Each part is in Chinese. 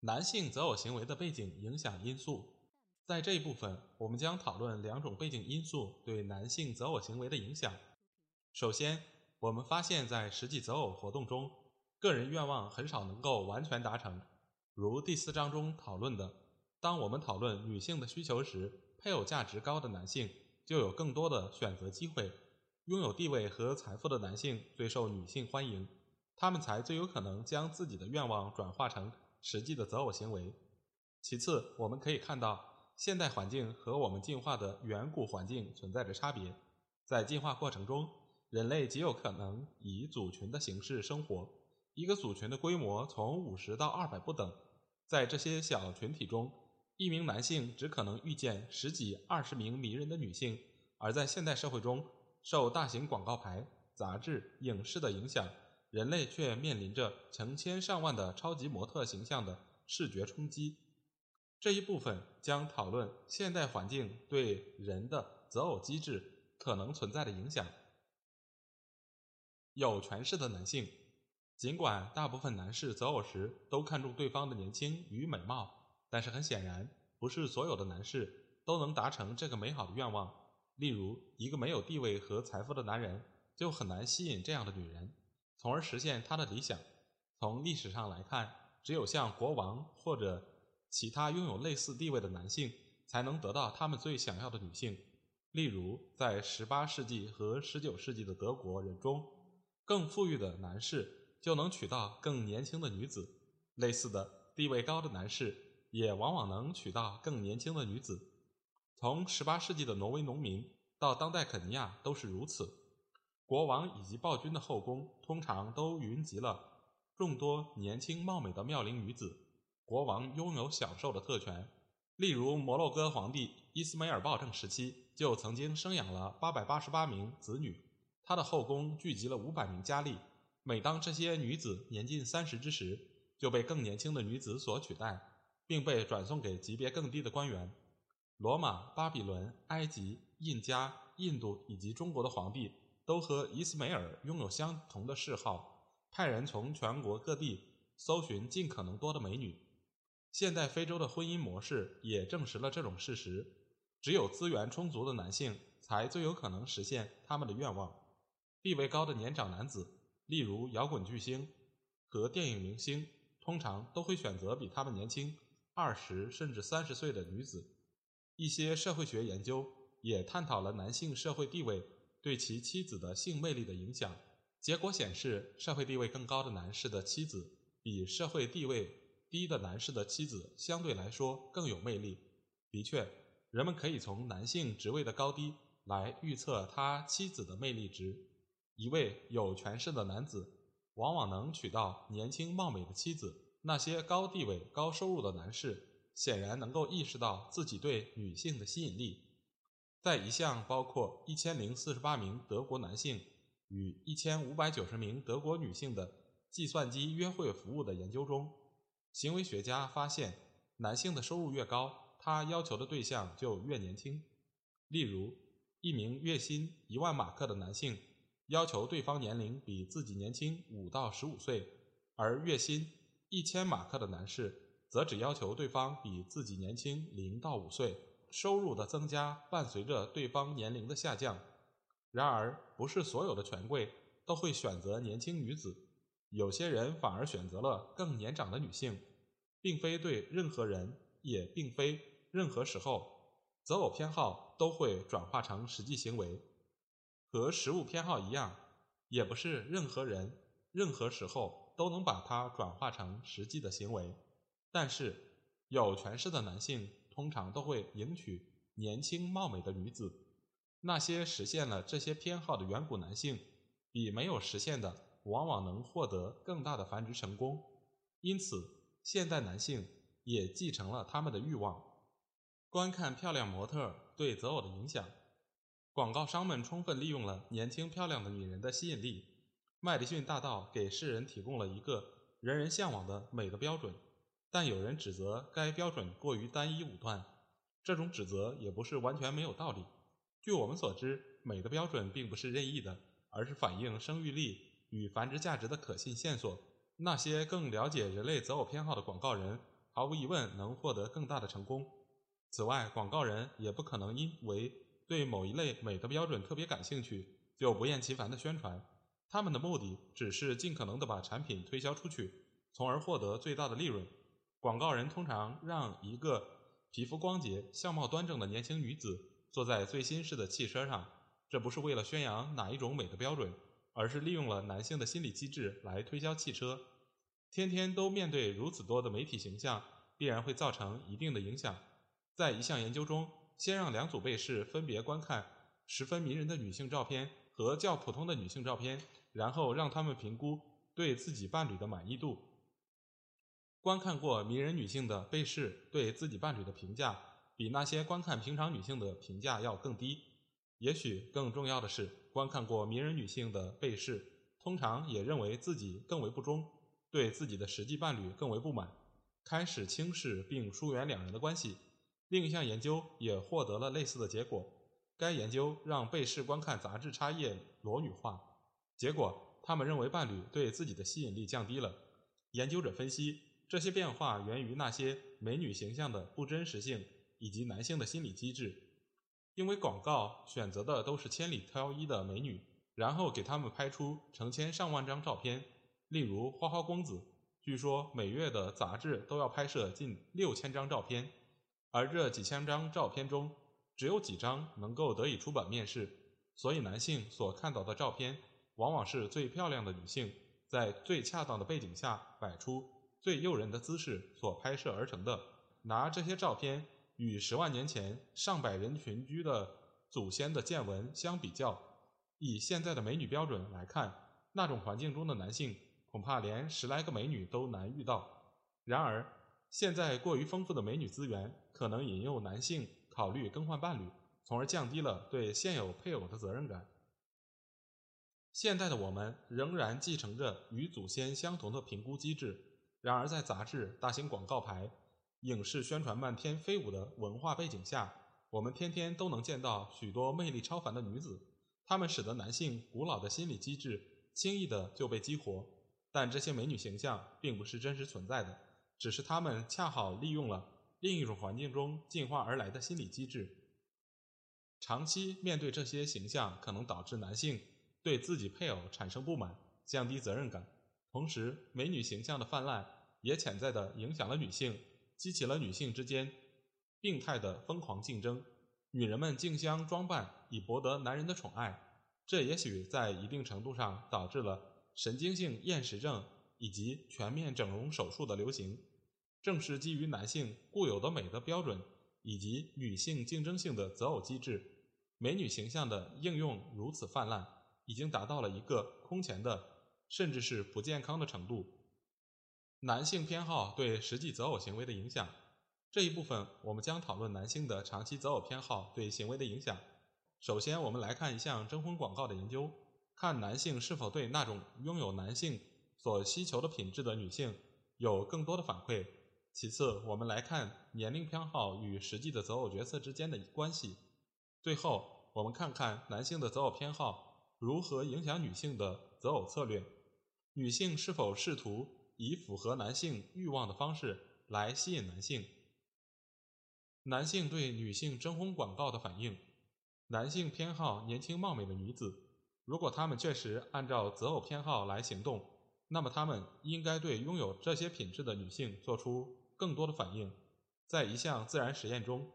男性择偶行为的背景影响因素，在这一部分，我们将讨论两种背景因素对男性择偶行为的影响。首先，我们发现，在实际择偶活动中，个人愿望很少能够完全达成。如第四章中讨论的，当我们讨论女性的需求时，配偶价值高的男性就有更多的选择机会。拥有地位和财富的男性最受女性欢迎，他们才最有可能将自己的愿望转化成实际的择偶行为。其次，我们可以看到，现代环境和我们进化的远古环境存在着差别。在进化过程中，人类极有可能以组群的形式生活，一个组群的规模从五十到二百不等。在这些小群体中，一名男性只可能遇见十几、二十名迷人的女性，而在现代社会中，受大型广告牌、杂志、影视的影响，人类却面临着成千上万的超级模特形象的视觉冲击。这一部分将讨论现代环境对人的择偶机制可能存在的影响。有权势的男性，尽管大部分男士择偶时都看重对方的年轻与美貌，但是很显然，不是所有的男士都能达成这个美好的愿望。例如，一个没有地位和财富的男人就很难吸引这样的女人，从而实现他的理想。从历史上来看，只有像国王或者其他拥有类似地位的男性才能得到他们最想要的女性。例如，在18世纪和19世纪的德国人中，更富裕的男士就能娶到更年轻的女子；类似的，地位高的男士也往往能娶到更年轻的女子。从18世纪的挪威农民到当代肯尼亚都是如此。国王以及暴君的后宫通常都云集了众多年轻貌美的妙龄女子。国王拥有享受的特权，例如摩洛哥皇帝伊斯梅尔暴政时期就曾经生养了888名子女，他的后宫聚集了500名佳丽。每当这些女子年近三十之时，就被更年轻的女子所取代，并被转送给级别更低的官员。罗马、巴比伦、埃及、印加、印度以及中国的皇帝都和伊斯梅尔拥有相同的嗜好，派人从全国各地搜寻尽可能多的美女。现代非洲的婚姻模式也证实了这种事实：只有资源充足的男性才最有可能实现他们的愿望。地位高的年长男子，例如摇滚巨星和电影明星，通常都会选择比他们年轻二十甚至三十岁的女子。一些社会学研究也探讨了男性社会地位对其妻子的性魅力的影响。结果显示，社会地位更高的男士的妻子比社会地位低的男士的妻子相对来说更有魅力。的确，人们可以从男性职位的高低来预测他妻子的魅力值。一位有权势的男子往往能娶到年轻貌美的妻子。那些高地位、高收入的男士。显然能够意识到自己对女性的吸引力。在一项包括一千零四十八名德国男性与一千五百九十名德国女性的计算机约会服务的研究中，行为学家发现，男性的收入越高，他要求的对象就越年轻。例如，一名月薪一万马克的男性要求对方年龄比自己年轻五到十五岁，而月薪一千马克的男士。则只要求对方比自己年轻零到五岁，收入的增加伴随着对方年龄的下降。然而，不是所有的权贵都会选择年轻女子，有些人反而选择了更年长的女性，并非对任何人，也并非任何时候，择偶偏好都会转化成实际行为。和食物偏好一样，也不是任何人、任何时候都能把它转化成实际的行为。但是，有权势的男性通常都会迎娶年轻貌美的女子。那些实现了这些偏好的远古男性，比没有实现的往往能获得更大的繁殖成功。因此，现代男性也继承了他们的欲望。观看漂亮模特对择偶的影响，广告商们充分利用了年轻漂亮的女人的吸引力。麦迪逊大道给世人提供了一个人人向往的美的标准，但有人指责该标准过于单一武断。这种指责也不是完全没有道理。据我们所知，美的标准并不是任意的，而是反映生育力与繁殖价值的可信线索。那些更了解人类择偶偏好的广告人，毫无疑问能获得更大的成功。此外，广告人也不可能因为对某一类美的标准特别感兴趣，就不厌其烦地宣传。他们的目的只是尽可能地把产品推销出去，从而获得最大的利润。广告人通常让一个皮肤光洁、相貌端正的年轻女子坐在最新式的汽车上，这不是为了宣扬哪一种美的标准，而是利用了男性的心理机制来推销汽车。天天都面对如此多的媒体形象，必然会造成一定的影响。在一项研究中，先让两组被试分别观看十分迷人的女性照片和较普通的女性照片，然后让他们评估对自己伴侣的满意度。观看过迷人女性的被试对自己伴侣的评价，比那些观看平常女性的评价要更低。也许更重要的是，观看过迷人女性的被试通常也认为自己更为不忠，对自己的实际伴侣更为不满，开始轻视并疏远两人的关系。另一项研究也获得了类似的结果。该研究让被试观看杂志插页裸女化，结果他们认为伴侣对自己的吸引力降低了。研究者分析，这些变化源于那些美女形象的不真实性以及男性的心理机制。因为广告选择的都是千里挑一的美女，然后给他们拍出成千上万张照片。例如花花公子，据说每月的杂志都要拍摄近六千张照片。而这几千张照片中，只有几张能够得以出版面世，所以男性所看到的照片，往往是最漂亮的女性在最恰当的背景下摆出最诱人的姿势所拍摄而成的。拿这些照片与十万年前上百人群居的祖先的见闻相比较，以现在的美女标准来看，那种环境中的男性恐怕连十来个美女都难遇到。然而，现在过于丰富的美女资源，可能引诱男性考虑更换伴侣，从而降低了对现有配偶的责任感。现代的我们仍然继承着与祖先相同的评估机制，然而在杂志、大型广告牌、影视宣传漫天飞舞的文化背景下，我们天天都能见到许多魅力超凡的女子，她们使得男性古老的心理机制轻易的就被激活。但这些美女形象并不是真实存在的。只是她们恰好利用了另一种环境中进化而来的心理机制。长期面对这些形象，可能导致男性对自己配偶产生不满，降低责任感。同时，美女形象的泛滥也潜在的影响了女性，激起了女性之间病态的疯狂竞争。女人们竞相装扮以博得男人的宠爱，这也许在一定程度上导致了神经性厌食症以及全面整容手术的流行。正是基于男性固有的美的标准，以及女性竞争性的择偶机制，美女形象的应用如此泛滥，已经达到了一个空前的，甚至是不健康的程度。男性偏好对实际择偶行为的影响，这一部分我们将讨论男性的长期择偶偏好对行为的影响。首先，我们来看一项征婚广告的研究，看男性是否对那种拥有男性所需求的品质的女性有更多的反馈。其次，我们来看年龄偏好与实际的择偶角色之间的关系。最后，我们看看男性的择偶偏好如何影响女性的择偶策略。女性是否试图以符合男性欲望的方式来吸引男性？男性对女性征婚广告的反应。男性偏好年轻貌美的女子。如果他们确实按照择偶偏好来行动，那么他们应该对拥有这些品质的女性做出。更多的反应，在一项自然实验中，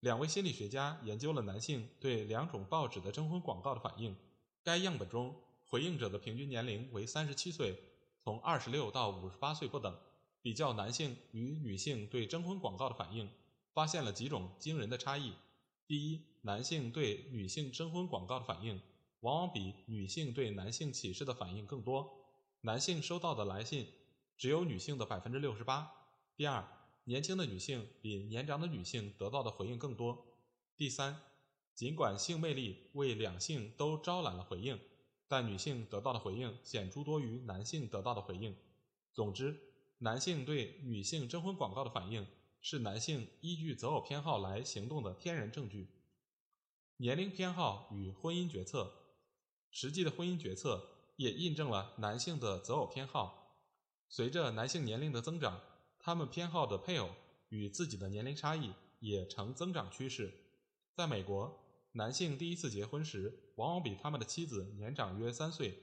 两位心理学家研究了男性对两种报纸的征婚广告的反应。该样本中，回应者的平均年龄为三十七岁，从二十六到五十八岁不等。比较男性与女性对征婚广告的反应，发现了几种惊人的差异。第一，男性对女性征婚广告的反应，往往比女性对男性启事的反应更多。男性收到的来信。只有女性的百分之六十八。第二，年轻的女性比年长的女性得到的回应更多。第三，尽管性魅力为两性都招揽了回应，但女性得到的回应显著多于男性得到的回应。总之，男性对女性征婚广告的反应是男性依据择偶偏好来行动的天然证据。年龄偏好与婚姻决策，实际的婚姻决策也印证了男性的择偶偏好。随着男性年龄的增长，他们偏好的配偶与自己的年龄差异也呈增长趋势。在美国，男性第一次结婚时往往比他们的妻子年长约三岁，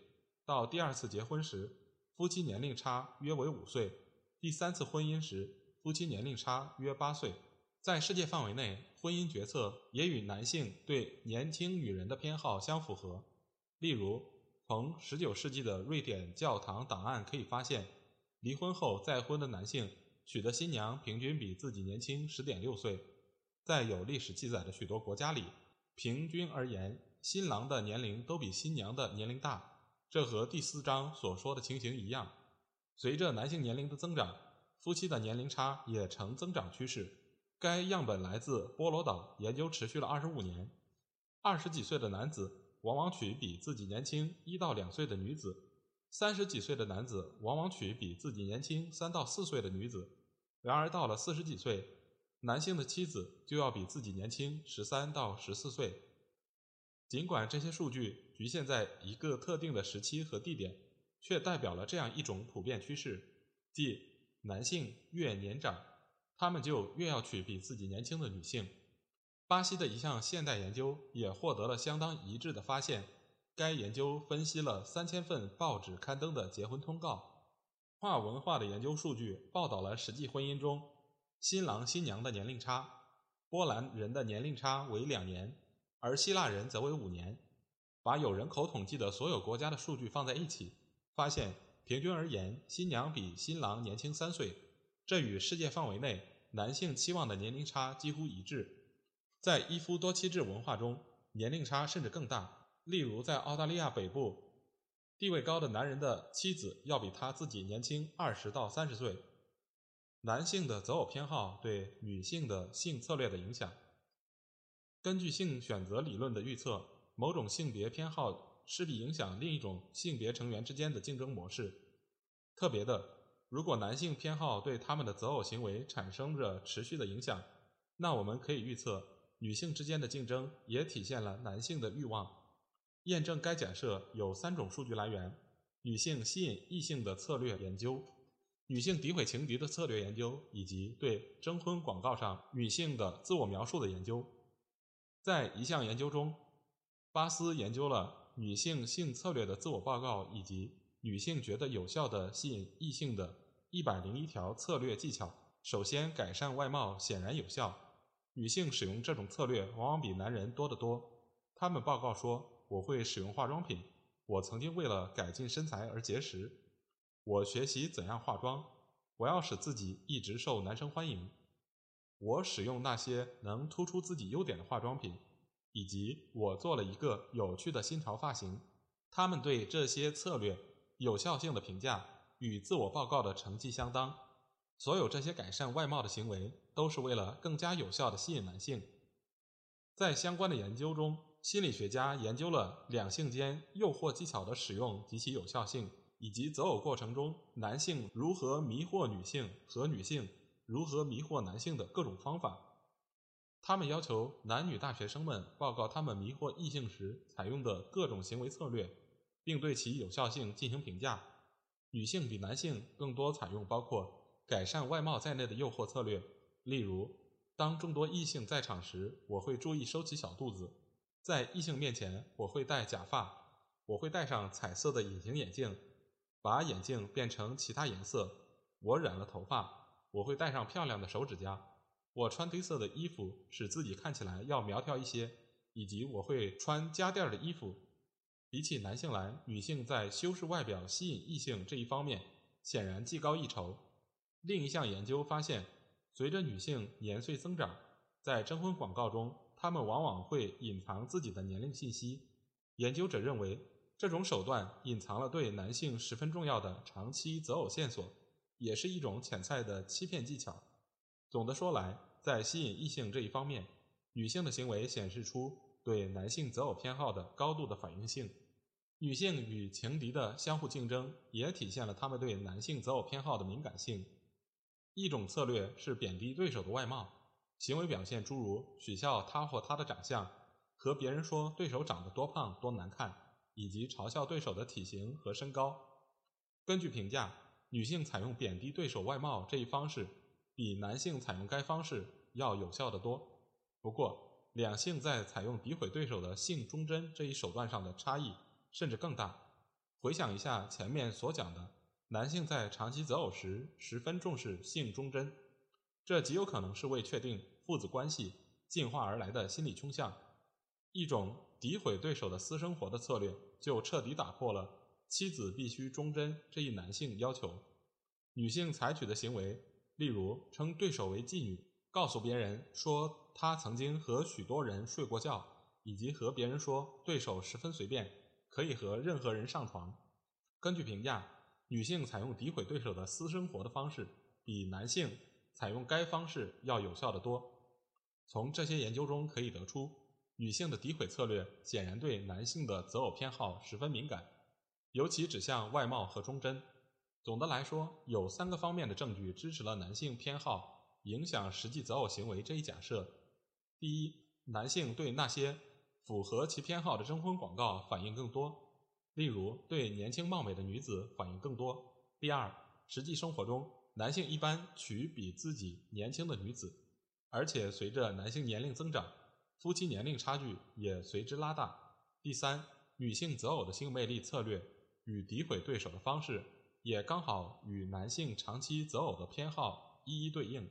到第二次结婚时。夫妻年龄差约为五岁，第三次婚姻时夫妻年龄差约八岁。在世界范围内，婚姻决策也与男性对年轻女人的偏好相符合。例如，从十九世纪的瑞典教堂档案可以发现，离婚后再婚的男性娶的新娘平均比自己年轻十点六岁。在有历史记载的许多国家里，平均而言，新郎的年龄都比新娘的年龄大。这和第四章所说的情形一样，随着男性年龄的增长，夫妻的年龄差也呈增长趋势。该样本来自波罗岛，研究持续了二十五年。二十几岁的男子往往娶比自己年轻一到两岁的女子，三十几岁的男子往往娶比自己年轻三到四岁的女子。然而到了四十几岁，男性的妻子就要比自己年轻十三到十四岁。尽管这些数据局限在一个特定的时期和地点，却代表了这样一种普遍趋势：即男性越年长，他们就越要娶比自己年轻的女性。巴西的一项现代研究也获得了相当一致的发现。该研究分析了三千份报纸刊登的结婚通告，跨文化的研究数据报道了实际婚姻中新郎新娘的年龄差。波兰人的年龄差为两年。而希腊人则为五年。把有人口统计的所有国家的数据放在一起，发现平均而言，新娘比新郎年轻三岁。这与世界范围内男性期望的年龄差几乎一致。在一夫多妻制文化中，年龄差甚至更大。例如，在澳大利亚北部，地位高的男人的妻子要比他自己年轻二十到三十岁。男性的择偶偏好对女性的性策略的影响。根据性选择理论的预测，某种性别偏好势必影响另一种性别成员之间的竞争模式。特别的，如果男性偏好对他们的择偶行为产生着持续的影响，那我们可以预测，女性之间的竞争也体现了男性的欲望。验证该假设有三种数据来源：女性吸引异性的策略研究、女性诋毁情敌的策略研究，以及对征婚广告上女性的自我描述的研究。在一项研究中，巴斯研究了女性性策略的自我报告以及女性觉得有效的吸引异性的一百零一条策略技巧。首先，改善外貌显然有效。女性使用这种策略往往比男人多得多。他们报告说：“我会使用化妆品。我曾经为了改进身材而节食。我学习怎样化妆。我要使自己一直受男生欢迎。”我使用那些能突出自己优点的化妆品，以及我做了一个有趣的新潮发型。他们对这些策略有效性的评价与自我报告的成绩相当。所有这些改善外貌的行为都是为了更加有效的吸引男性。在相关的研究中，心理学家研究了两性间诱惑技巧的使用及其有效性，以及择偶过程中男性如何迷惑女性和女性。如何迷惑男性的各种方法。他们要求男女大学生们报告他们迷惑异性时采用的各种行为策略，并对其有效性进行评价。女性比男性更多采用包括改善外貌在内的诱惑策略，例如，当众多异性在场时，我会注意收起小肚子；在异性面前，我会戴假发；我会戴上彩色的隐形眼镜，把眼镜变成其他颜色；我染了头发。我会戴上漂亮的手指甲，我穿黑色的衣服，使自己看起来要苗条一些，以及我会穿加垫的衣服。比起男性来，女性在修饰外表、吸引异性这一方面显然技高一筹。另一项研究发现，随着女性年岁增长，在征婚广告中，她们往往会隐藏自己的年龄信息。研究者认为，这种手段隐藏了对男性十分重要的长期择偶线索。也是一种潜在的欺骗技巧。总的说来，在吸引异性这一方面，女性的行为显示出对男性择偶偏好的高度的反应性。女性与情敌的相互竞争，也体现了她们对男性择偶偏好的敏感性。一种策略是贬低对手的外貌，行为表现诸如取笑他或她的长相，和别人说对手长得多胖多难看，以及嘲笑对手的体型和身高。根据评价，女性采用贬低对手外貌这一方式，比男性采用该方式要有效得多。不过，两性在采用诋毁对手的性忠贞这一手段上的差异甚至更大。回想一下前面所讲的。男性在长期择偶时十分重视性忠贞，这极有可能是为确定父子关系进化而来的心理倾向。一种诋毁对手的私生活的策略，就彻底打破了妻子必须忠贞这一男性要求。女性采取的行为，例如称对手为妓女，告诉别人说她曾经和许多人睡过觉，以及和别人说对手十分随便，可以和任何人上床。根据评价。女性采用诋毁对手的私生活的方式，比男性采用该方式要有效得多。从这些研究中可以得出，女性的诋毁策略显然对男性的择偶偏好十分敏感，尤其指向外貌和忠贞。总的来说，有三个方面的证据支持了男性偏好影响实际择偶行为这一假设。第一，男性对那些符合其偏好的征婚广告反应更多。例如，对年轻貌美的女子反应更多。第二，实际生活中，男性一般娶比自己年轻的女子，而且随着男性年龄增长，夫妻年龄差距也随之拉大。第三，女性择偶的性魅力策略与诋毁对手的方式，也刚好与男性长期择偶的偏好一一对应。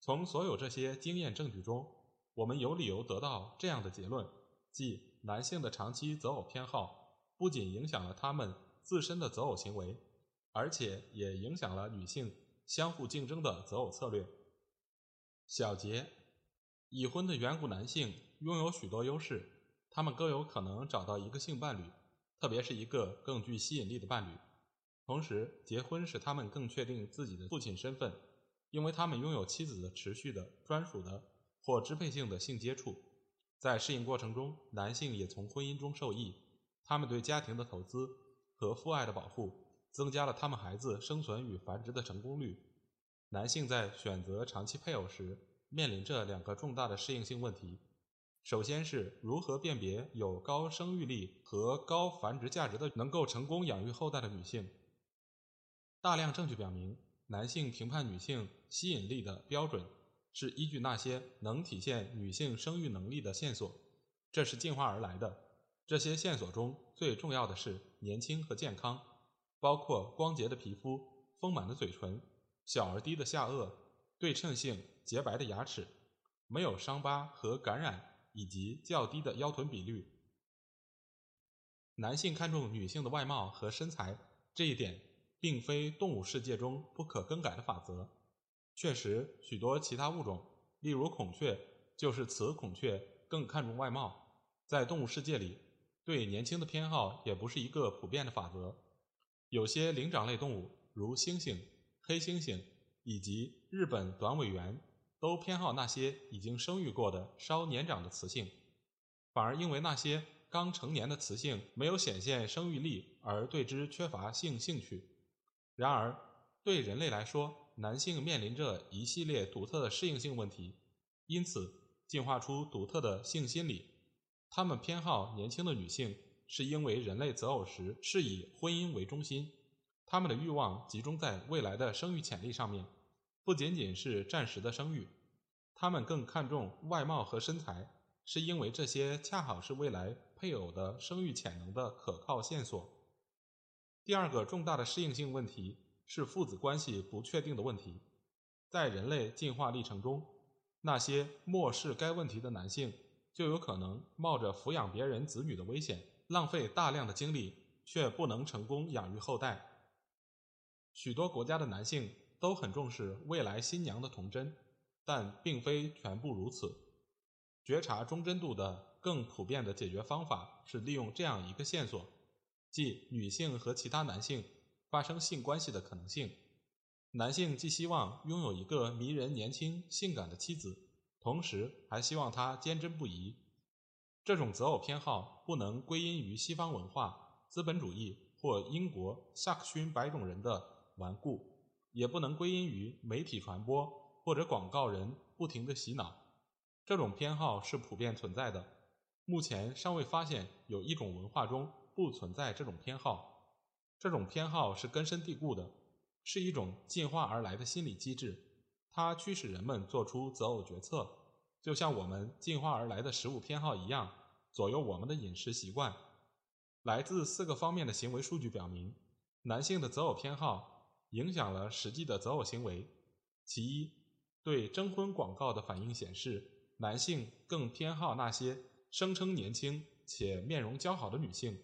从所有这些经验证据中，我们有理由得到这样的结论：即男性的长期择偶偏好。不仅影响了他们自身的择偶行为，而且也影响了女性相互竞争的择偶策略。小结：已婚的远古男性拥有许多优势，他们更有可能找到一个性伴侣，特别是一个更具吸引力的伴侣。同时，结婚使他们更确定自己的父亲身份，因为他们拥有妻子的持续的、专属的或支配性的性接触。在适应过程中，男性也从婚姻中受益。他们对家庭的投资和父爱的保护，增加了他们孩子生存与繁殖的成功率。男性在选择长期配偶时，面临着两个重大的适应性问题：首先是如何辨别有高生育力和高繁殖价值的能够成功养育后代的女性。大量证据表明，男性评判女性吸引力的标准是依据那些能体现女性生育能力的线索，这是进化而来的。这些线索中最重要的是年轻和健康，包括光洁的皮肤、丰满的嘴唇、小而低的下颚、对称性、洁白的牙齿、没有伤疤和感染，以及较低的腰臀比率。男性看重女性的外貌和身材，这一点并非动物世界中不可更改的法则。确实，许多其他物种，例如孔雀，就是雌孔雀更看重外貌。在动物世界里。对年轻的偏好也不是一个普遍的法则。有些灵长类动物，如猩猩、黑猩猩以及日本短尾猿，都偏好那些已经生育过的稍年长的雌性，反而因为那些刚成年的雌性没有显现生育力而对之缺乏性兴趣。然而，对人类来说，男性面临着一系列独特的适应性问题，因此进化出独特的性心理。他们偏好年轻的女性，是因为人类择偶时是以婚姻为中心，他们的欲望集中在未来的生育潜力上面，不仅仅是暂时的生育。他们更看重外貌和身材，是因为这些恰好是未来配偶的生育潜能的可靠线索。第二个重大的适应性问题是父子关系不确定的问题。在人类进化历程中，那些漠视该问题的男性。就有可能冒着抚养别人子女的危险，浪费大量的精力，却不能成功养育后代。许多国家的男性都很重视未来新娘的童真，但并非全部如此。觉察忠贞度的更普遍的解决方法是利用这样一个线索，即女性和其他男性发生性关系的可能性。男性既希望拥有一个迷人、年轻、性感的妻子，同时还希望她坚贞不移。这种择偶偏好不能归因于西方文化、资本主义或英国萨克逊白种人的顽固，也不能归因于媒体传播或者广告人不停的洗脑。这种偏好是普遍存在的。目前尚未发现有一种文化中不存在这种偏好。这种偏好是根深蒂固的，是一种进化而来的心理机制，它驱使人们做出择偶决策，就像我们进化而来的食物偏好一样，左右我们的饮食习惯。来自四个方面的行为数据表明，男性的择偶偏好影响了实际的择偶行为。其一，对征婚广告的反应显示，男性更偏好那些。声称年轻且面容姣好的女性。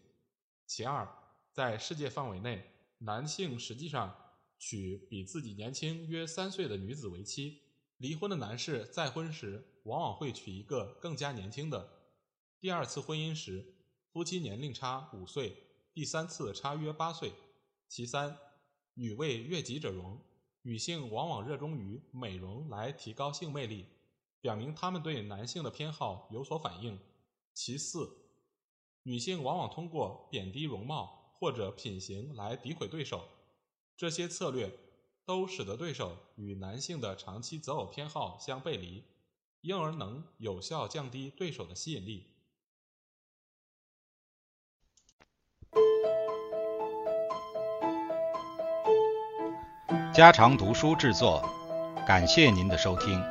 其二，在世界范围内，男性实际上娶比自己年轻约三岁的女子为妻。离婚的男士再婚时，往往会娶一个更加年轻的。第二次婚姻时，夫妻年龄差五岁；第三次差约八岁。其三，女为悦己者容，女性往往热衷于美容来提高性魅力，表明她们对男性的偏好有所反应。其四，女性往往通过贬低容貌或者品行来诋毁对手，这些策略都使得对手与男性的长期择偶偏好相背离，因而能有效降低对手的吸引力。家常读书制作，感谢您的收听。